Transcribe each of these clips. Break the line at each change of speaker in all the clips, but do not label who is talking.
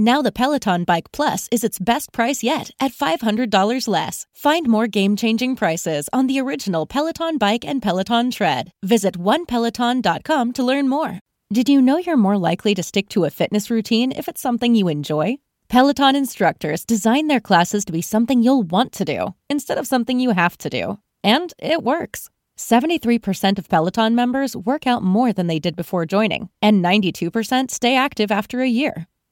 Now the Peloton Bike Plus is its best price yet at $500 less. Find more game-changing prices on the original Peloton Bike and Peloton Tread. Visit onepeloton.com to learn more. Did you know you're more likely to stick to a fitness routine if it's something you enjoy? Peloton instructors design their classes to be something you'll want to do instead of something you have to do. And it works. 73% of Peloton members work out more than they did before joining, and 92% stay active after a year.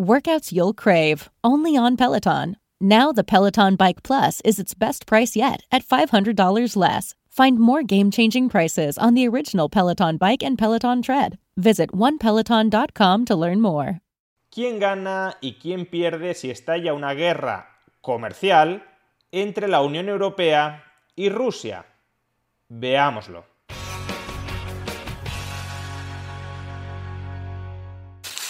Workouts you'll crave, only on Peloton. Now the Peloton Bike Plus is its best price yet at $500 less. Find more game-changing prices on the original Peloton Bike and Peloton Tread. Visit onepeloton.com to learn more.
¿Quién gana y quién pierde si estalla una guerra comercial entre la Unión Europea y Rusia? Veámoslo.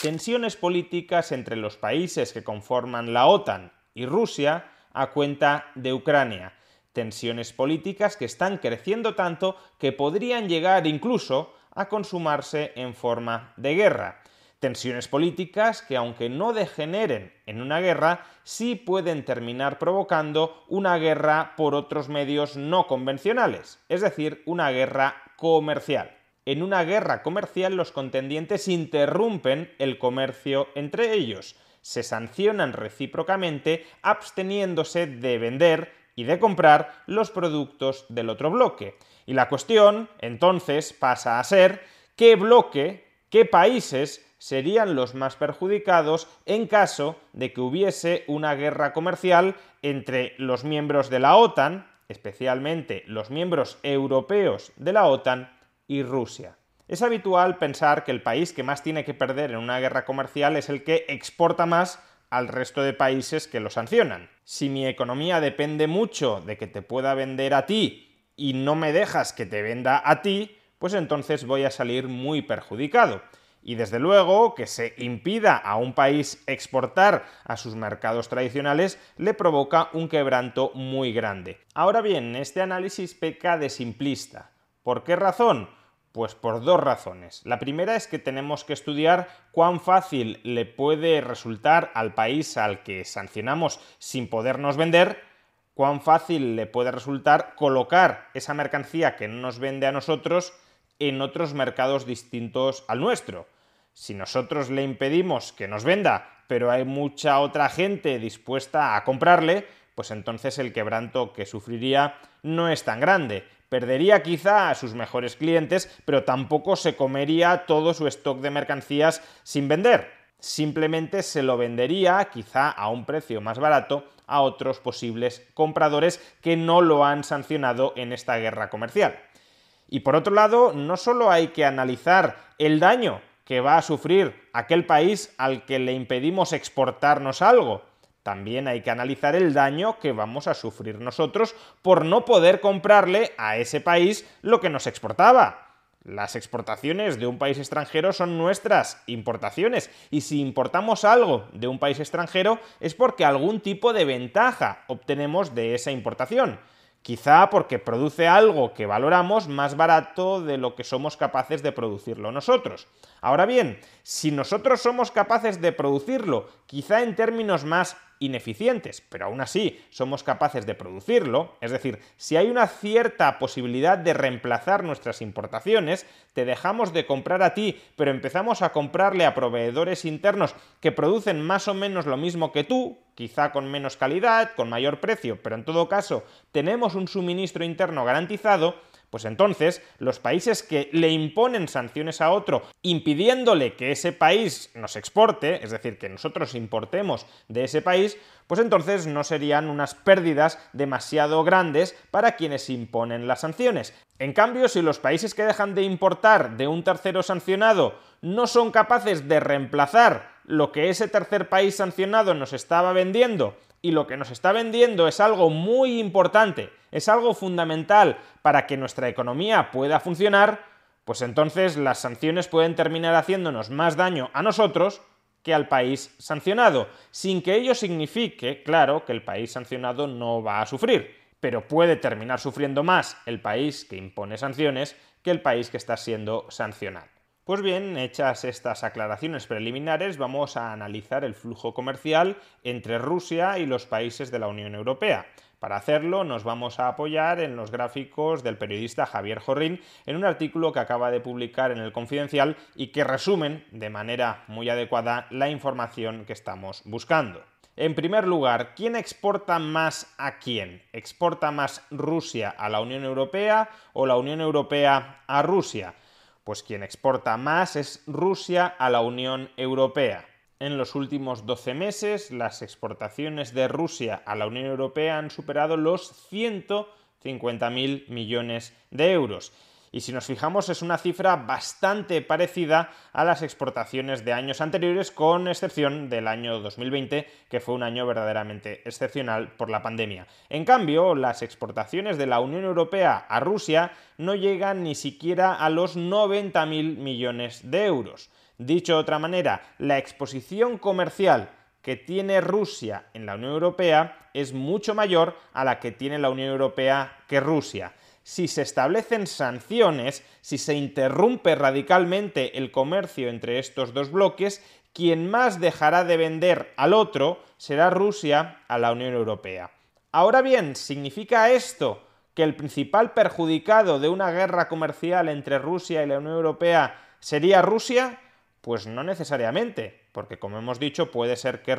Tensiones políticas entre los países que conforman la OTAN y Rusia a cuenta de Ucrania. Tensiones políticas que están creciendo tanto que podrían llegar incluso a consumarse en forma de guerra. Tensiones políticas que, aunque no degeneren en una guerra, sí pueden terminar provocando una guerra por otros medios no convencionales, es decir, una guerra comercial en una guerra comercial los contendientes interrumpen el comercio entre ellos, se sancionan recíprocamente absteniéndose de vender y de comprar los productos del otro bloque. Y la cuestión, entonces, pasa a ser qué bloque, qué países serían los más perjudicados en caso de que hubiese una guerra comercial entre los miembros de la OTAN, especialmente los miembros europeos de la OTAN, y Rusia. Es habitual pensar que el país que más tiene que perder en una guerra comercial es el que exporta más al resto de países que lo sancionan. Si mi economía depende mucho de que te pueda vender a ti y no me dejas que te venda a ti, pues entonces voy a salir muy perjudicado. Y desde luego que se impida a un país exportar a sus mercados tradicionales le provoca un quebranto muy grande. Ahora bien, este análisis peca de simplista. ¿Por qué razón? Pues por dos razones. La primera es que tenemos que estudiar cuán fácil le puede resultar al país al que sancionamos sin podernos vender, cuán fácil le puede resultar colocar esa mercancía que no nos vende a nosotros en otros mercados distintos al nuestro. Si nosotros le impedimos que nos venda, pero hay mucha otra gente dispuesta a comprarle, pues entonces el quebranto que sufriría no es tan grande Perdería quizá a sus mejores clientes, pero tampoco se comería todo su stock de mercancías sin vender. Simplemente se lo vendería quizá a un precio más barato a otros posibles compradores que no lo han sancionado en esta guerra comercial. Y por otro lado, no solo hay que analizar el daño que va a sufrir aquel país al que le impedimos exportarnos algo. También hay que analizar el daño que vamos a sufrir nosotros por no poder comprarle a ese país lo que nos exportaba. Las exportaciones de un país extranjero son nuestras importaciones y si importamos algo de un país extranjero es porque algún tipo de ventaja obtenemos de esa importación. Quizá porque produce algo que valoramos más barato de lo que somos capaces de producirlo nosotros. Ahora bien, si nosotros somos capaces de producirlo, quizá en términos más ineficientes, pero aún así somos capaces de producirlo, es decir, si hay una cierta posibilidad de reemplazar nuestras importaciones, te dejamos de comprar a ti, pero empezamos a comprarle a proveedores internos que producen más o menos lo mismo que tú, quizá con menos calidad, con mayor precio, pero en todo caso tenemos un suministro interno garantizado, pues entonces los países que le imponen sanciones a otro impidiéndole que ese país nos exporte, es decir, que nosotros importemos de ese país, pues entonces no serían unas pérdidas demasiado grandes para quienes imponen las sanciones. En cambio, si los países que dejan de importar de un tercero sancionado no son capaces de reemplazar lo que ese tercer país sancionado nos estaba vendiendo y lo que nos está vendiendo es algo muy importante, es algo fundamental para que nuestra economía pueda funcionar, pues entonces las sanciones pueden terminar haciéndonos más daño a nosotros que al país sancionado, sin que ello signifique, claro, que el país sancionado no va a sufrir, pero puede terminar sufriendo más el país que impone sanciones que el país que está siendo sancionado. Pues bien, hechas estas aclaraciones preliminares, vamos a analizar el flujo comercial entre Rusia y los países de la Unión Europea. Para hacerlo nos vamos a apoyar en los gráficos del periodista Javier Jorrín en un artículo que acaba de publicar en el Confidencial y que resumen de manera muy adecuada la información que estamos buscando. En primer lugar, ¿quién exporta más a quién? ¿Exporta más Rusia a la Unión Europea o la Unión Europea a Rusia? Pues quien exporta más es Rusia a la Unión Europea. En los últimos 12 meses, las exportaciones de Rusia a la Unión Europea han superado los 150.000 millones de euros y si nos fijamos es una cifra bastante parecida a las exportaciones de años anteriores, con excepción del año 2020, que fue un año verdaderamente excepcional por la pandemia. En cambio, las exportaciones de la Unión Europea a Rusia no llegan ni siquiera a los 90.000 millones de euros. Dicho de otra manera, la exposición comercial que tiene Rusia en la Unión Europea es mucho mayor a la que tiene la Unión Europea que Rusia si se establecen sanciones, si se interrumpe radicalmente el comercio entre estos dos bloques, quien más dejará de vender al otro será Rusia a la Unión Europea. Ahora bien, ¿significa esto que el principal perjudicado de una guerra comercial entre Rusia y la Unión Europea sería Rusia? Pues no necesariamente, porque como hemos dicho puede ser que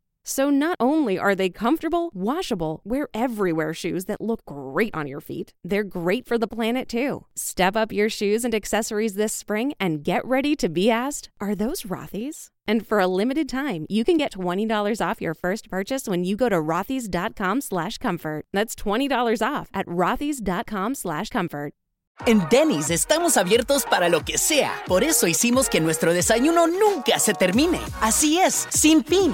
So not only are they comfortable, washable, wear everywhere shoes that look great on your feet, they're great for the planet too. Step up your shoes and accessories this spring and get ready to be asked, are those Rothy's? And for a limited time, you can get $20 off your first purchase when you go to rothys.com slash comfort. That's $20 off at rothys.com slash comfort.
En Denny's estamos abiertos para lo que sea. Por eso hicimos que nuestro desayuno nunca se termine. Así es, sin fin.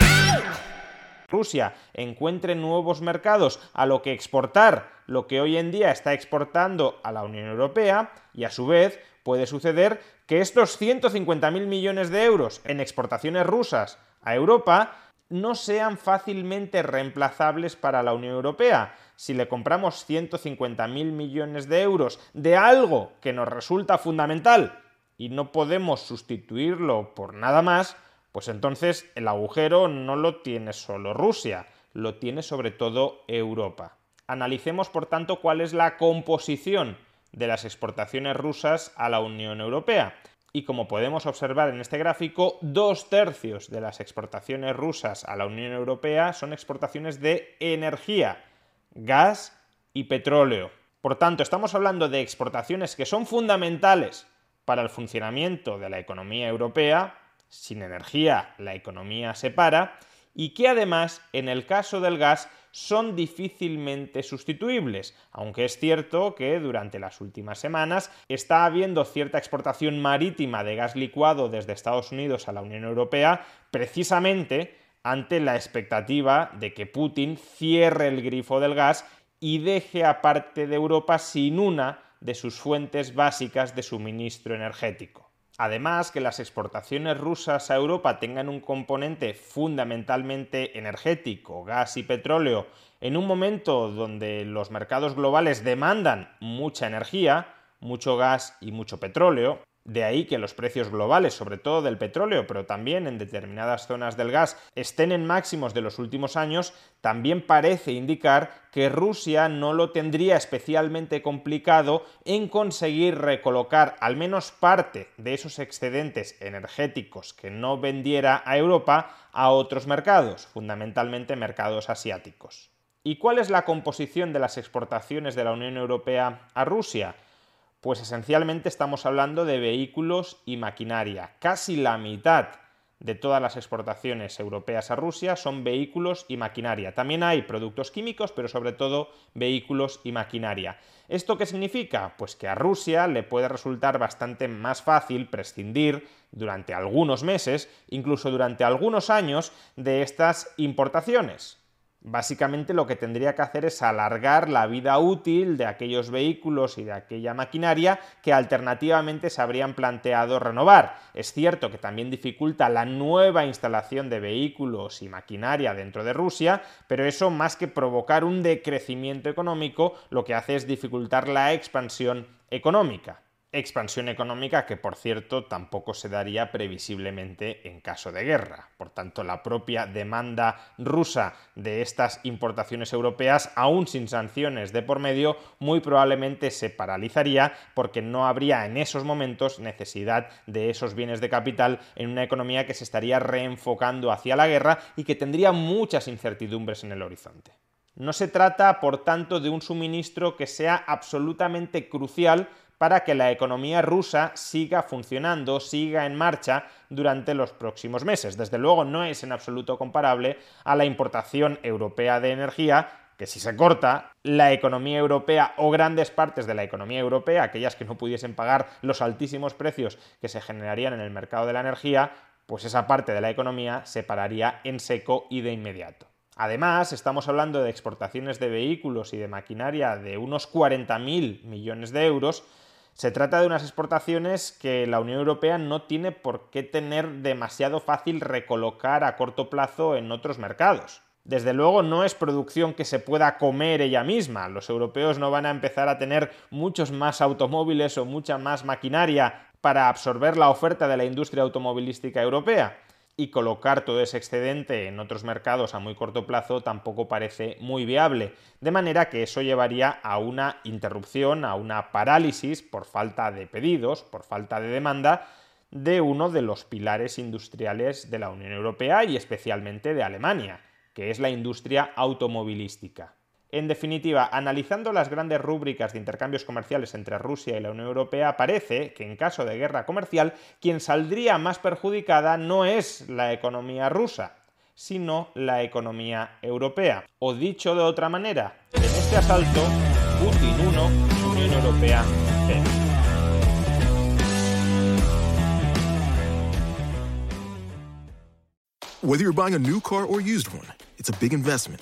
Rusia encuentre nuevos mercados a lo que exportar lo que hoy en día está exportando a la Unión Europea y a su vez puede suceder que estos 150.000 millones de euros en exportaciones rusas a Europa no sean fácilmente reemplazables para la Unión Europea. Si le compramos 150.000 millones de euros de algo que nos resulta fundamental y no podemos sustituirlo por nada más, pues entonces el agujero no lo tiene solo Rusia, lo tiene sobre todo Europa. Analicemos, por tanto, cuál es la composición de las exportaciones rusas a la Unión Europea. Y como podemos observar en este gráfico, dos tercios de las exportaciones rusas a la Unión Europea son exportaciones de energía, gas y petróleo. Por tanto, estamos hablando de exportaciones que son fundamentales para el funcionamiento de la economía europea, sin energía la economía se para y que además en el caso del gas son difícilmente sustituibles, aunque es cierto que durante las últimas semanas está habiendo cierta exportación marítima de gas licuado desde Estados Unidos a la Unión Europea precisamente ante la expectativa de que Putin cierre el grifo del gas y deje a parte de Europa sin una de sus fuentes básicas de suministro energético. Además, que las exportaciones rusas a Europa tengan un componente fundamentalmente energético, gas y petróleo, en un momento donde los mercados globales demandan mucha energía, mucho gas y mucho petróleo, de ahí que los precios globales, sobre todo del petróleo, pero también en determinadas zonas del gas, estén en máximos de los últimos años, también parece indicar que Rusia no lo tendría especialmente complicado en conseguir recolocar al menos parte de esos excedentes energéticos que no vendiera a Europa a otros mercados, fundamentalmente mercados asiáticos. ¿Y cuál es la composición de las exportaciones de la Unión Europea a Rusia? Pues esencialmente estamos hablando de vehículos y maquinaria. Casi la mitad de todas las exportaciones europeas a Rusia son vehículos y maquinaria. También hay productos químicos, pero sobre todo vehículos y maquinaria. ¿Esto qué significa? Pues que a Rusia le puede resultar bastante más fácil prescindir durante algunos meses, incluso durante algunos años, de estas importaciones. Básicamente lo que tendría que hacer es alargar la vida útil de aquellos vehículos y de aquella maquinaria que alternativamente se habrían planteado renovar. Es cierto que también dificulta la nueva instalación de vehículos y maquinaria dentro de Rusia, pero eso más que provocar un decrecimiento económico, lo que hace es dificultar la expansión económica expansión económica que, por cierto, tampoco se daría previsiblemente en caso de guerra. Por tanto, la propia demanda rusa de estas importaciones europeas, aún sin sanciones de por medio, muy probablemente se paralizaría porque no habría en esos momentos necesidad de esos bienes de capital en una economía que se estaría reenfocando hacia la guerra y que tendría muchas incertidumbres en el horizonte. No se trata, por tanto, de un suministro que sea absolutamente crucial para que la economía rusa siga funcionando, siga en marcha durante los próximos meses. Desde luego no es en absoluto comparable a la importación europea de energía, que si se corta, la economía europea o grandes partes de la economía europea, aquellas que no pudiesen pagar los altísimos precios que se generarían en el mercado de la energía, pues esa parte de la economía se pararía en seco y de inmediato. Además, estamos hablando de exportaciones de vehículos y de maquinaria de unos 40.000 millones de euros, se trata de unas exportaciones que la Unión Europea no tiene por qué tener demasiado fácil recolocar a corto plazo en otros mercados. Desde luego no es producción que se pueda comer ella misma. Los europeos no van a empezar a tener muchos más automóviles o mucha más maquinaria para absorber la oferta de la industria automovilística europea y colocar todo ese excedente en otros mercados a muy corto plazo tampoco parece muy viable, de manera que eso llevaría a una interrupción, a una parálisis por falta de pedidos, por falta de demanda de uno de los pilares industriales de la Unión Europea y especialmente de Alemania, que es la industria automovilística. En definitiva, analizando las grandes rúbricas de intercambios comerciales entre Rusia y la Unión Europea, parece que en caso de guerra comercial, quien saldría más perjudicada no es la economía rusa, sino la economía europea. O dicho de otra manera, en este asalto, Putin 1, Unión Europea 0.
Whether you're buying a new car or used one, it's a big investment,